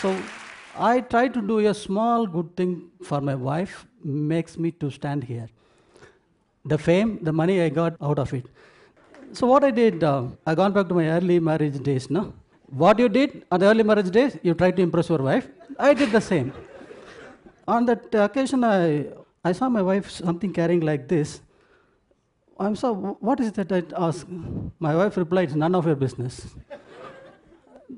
So I try to do a small good thing for my wife, makes me to stand here. The fame, the money I got out of it. So what I did, uh, I gone back to my early marriage days. No, what you did on the early marriage days, you tried to impress your wife. I did the same. On that occasion, I I saw my wife something carrying like this. I'm so, what is that? I asked. My wife replied, none of your business.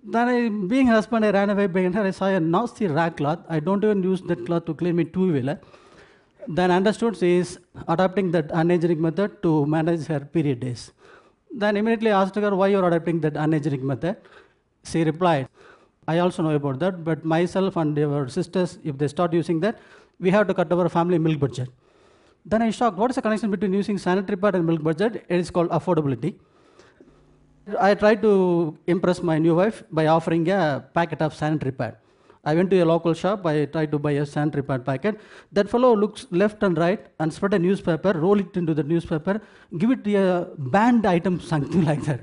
Then I, being husband, I ran away behind her. I saw a nasty rag cloth. I don't even use that cloth to clean my two-wheeler. Then understood she is adopting that unhygienic method to manage her period days. Then immediately asked her why you're adopting that unhygienic method. She replied, I also know about that, but myself and our sisters, if they start using that, we have to cut our family milk budget. Then I shocked, what is the connection between using sanitary pad and milk budget? It is called affordability. I tried to impress my new wife by offering a packet of sanitary pad. I went to a local shop, I tried to buy a sanitary pad packet. That fellow looks left and right and spread a newspaper, roll it into the newspaper, give it a banned item, something like that.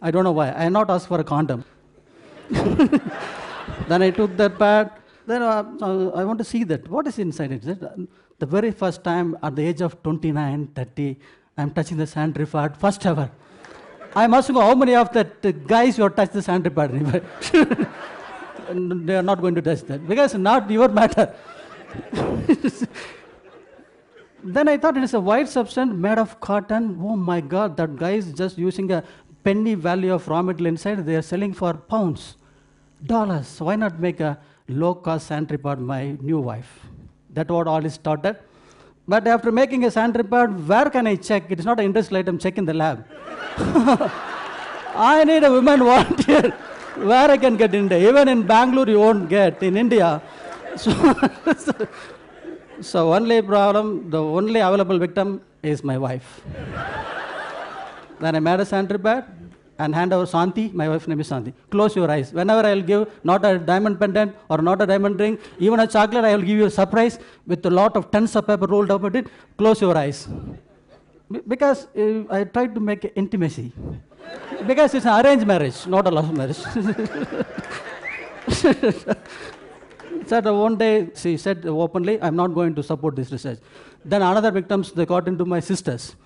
I don't know why. I not asked for a condom. then I took that pad. Then uh, uh, I want to see that. What is inside it? The very first time at the age of 29, 30, I'm touching the sanitary pad, first ever. I must know how many of that uh, guys who have touched the sanitary pad. they are not going to touch that because not your matter. then I thought it is a white substance made of cotton. Oh my God, that guy is just using a penny value of raw material inside. They are selling for pounds, dollars. Why not make a low cost sanitary pad my new wife? That what all is started. But after making a sanitary pad, where can I check? It is not an industrial item, check in the lab. I need a woman volunteer where I can get in there. Even in Bangalore, you won't get. In India, so, so only problem, the only available victim is my wife. then I made a sanitary pad and hand over Santi, my wife's name is Santi. Close your eyes. Whenever I will give not a diamond pendant or not a diamond ring, even a chocolate, I will give you a surprise with a lot of tons of paper rolled up with it. Close your eyes. Because uh, I tried to make intimacy. because it's an arranged marriage, not a love marriage. said one day she said openly, I'm not going to support this research. Then another victims they got into my sisters.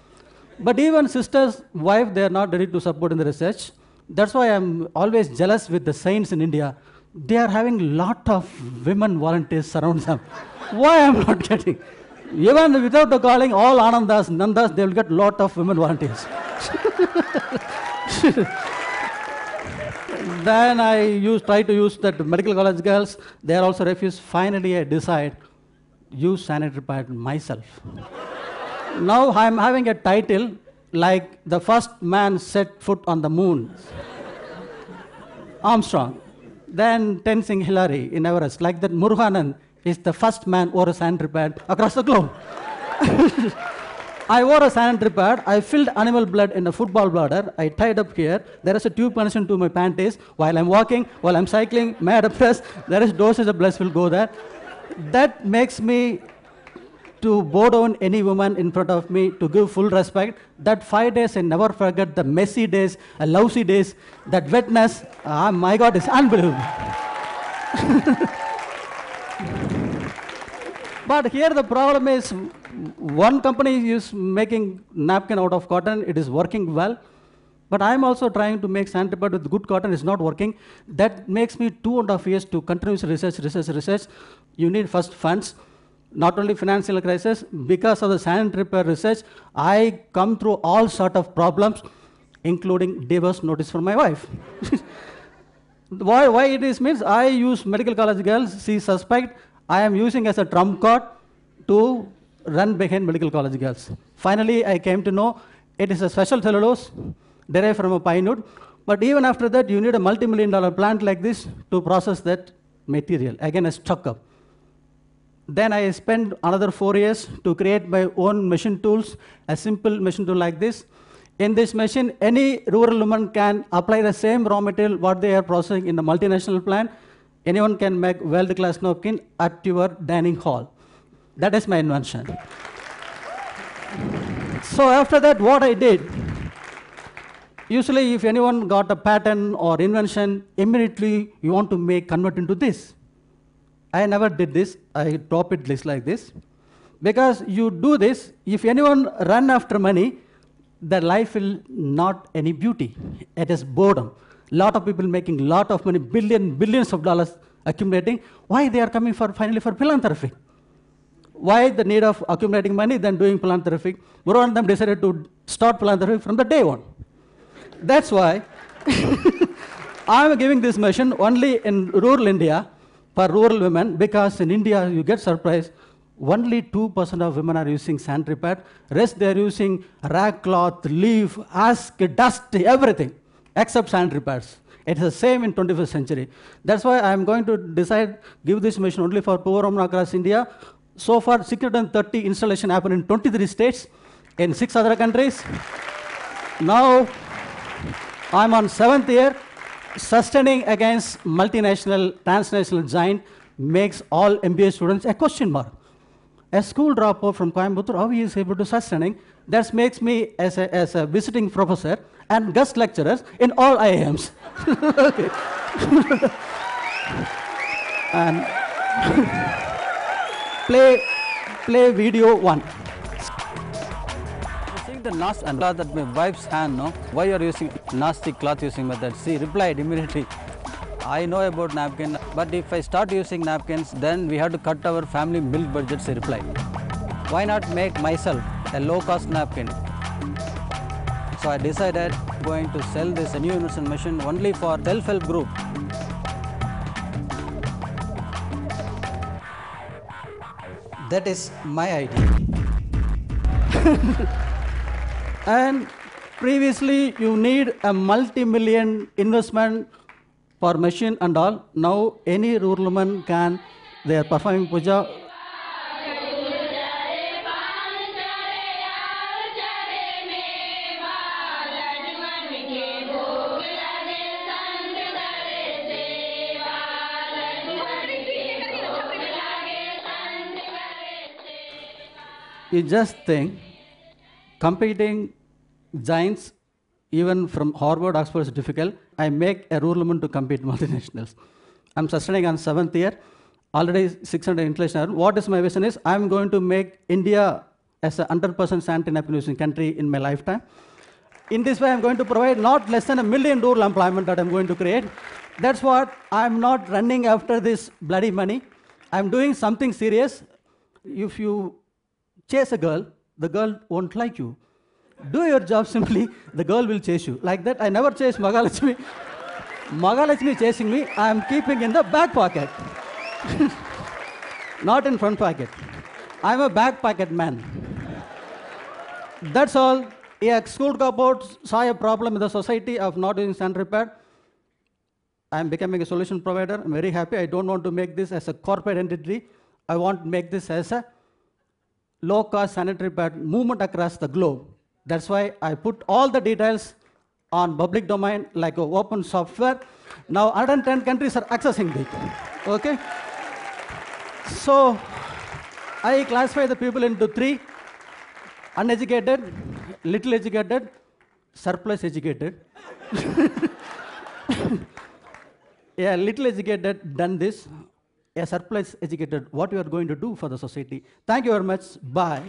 But even sisters' wife, they are not ready to support in the research. That's why I'm always jealous with the saints in India. They are having lot of women volunteers around them. why I'm not getting? Even without the calling, all Anandas, Nandas, they will get lot of women volunteers. then I use, try to use that medical college girls. They are also refused. Finally, I decide use sanitary pad myself now I'm having a title like the first man set foot on the moon. Armstrong. Then Tenzing Hillary in Everest. Like that Muruganan is the first man wore a sanitary pad across the globe. I wore a sanitary pad. I filled animal blood in a football bladder. I tied up here. There is a tube connection to my panties. While I'm walking, while I'm cycling, mad press, there is doses of blood will go there. That makes me to bow down any woman in front of me to give full respect. That five days I never forget the messy days, the lousy days, that wetness. Ah, my God, it's unbelievable. but here the problem is one company is making napkin out of cotton. It is working well. But I'm also trying to make sandpaper with good cotton. It's not working. That makes me two and a half years to continuous research, research, research. You need first funds not only financial crisis, because of the sanitary repair research, I come through all sort of problems, including divorce notice for my wife. why, why it is means I use medical college girls, she suspect I am using as a trump card to run behind medical college girls. Finally, I came to know it is a special cellulose derived from a pine wood, but even after that, you need a multi-million dollar plant like this to process that material. Again, a struck up. Then I spent another four years to create my own machine tools, a simple machine tool like this. In this machine, any rural woman can apply the same raw material what they are processing in the multinational plant. Anyone can make world-class napkin at your dining hall. That is my invention. so after that, what I did, Usually, if anyone got a patent or invention, immediately you want to make convert into this. I never did this. I drop it list like this. Because you do this, if anyone run after money, their life will not any beauty. It is boredom. Lot of people making lot of money, billion, billions of dollars accumulating. Why they are coming for finally for philanthropy? Why the need of accumulating money than doing philanthropy? More of them decided to start philanthropy from the day one. That's why I'm giving this mission only in rural India for rural women because in India you get surprised only 2% of women are using sanitary pad. Rest they are using rag cloth, leaf, ask, dust, everything except sanitary pads. It's the same in 21st century. That's why I'm going to decide give this mission only for poor women across India. So far, 630 installation happened in 23 states, in six other countries. Now, I'm on seventh year. Sustaining against multinational, transnational giant makes all MBA students a question mark. A school dropout from Coimbatore, how he is able to sustaining? That makes me as a, as a visiting professor and guest lecturers in all IIMs. and play, play video one. The nas and cloth at my wife's hand, no? Why you are using nasty cloth using method? She replied immediately. I know about napkin, but if I start using napkins, then we have to cut our family milk budget, she replied. Why not make myself a low cost napkin? So I decided going to sell this new universal machine only for self-help group. That is my idea. and previously you need a multi-million investment for machine and all. Now any rural woman can, they are performing puja. You just think competing giants, even from Harvard, Oxford is difficult. I make a rural to compete multinationals. I'm sustaining on seventh year, already 600 international. What is my vision is I'm going to make India as a 100% sanitary napkin using country in my lifetime. In this way, I'm going to provide not less than a million rural employment that I'm going to create. That's what I'm not running after this bloody money. I'm doing something serious. If you chase a girl, the girl won't like you. Do your job simply, the girl will chase you. Like that, I never chase Magalakshmi. Magalakshmi chasing me, I am keeping in the back pocket. Not in front pocket. I'm a back pocket man. That's all. A school cupboard saw a problem in the society of not using sanitary pad. I'm becoming a solution provider. I'm very happy. I don't want to make this as a corporate entity. I want to make this as a low-cost sanitary pad movement across the globe. That's why I put all the details on public domain like open software. Now 110 countries are accessing it. Okay? So I classify the people into three, uneducated, little educated, surplus educated. a little educated done this, a surplus educated, what you are going to do for the society. Thank you very much. Bye.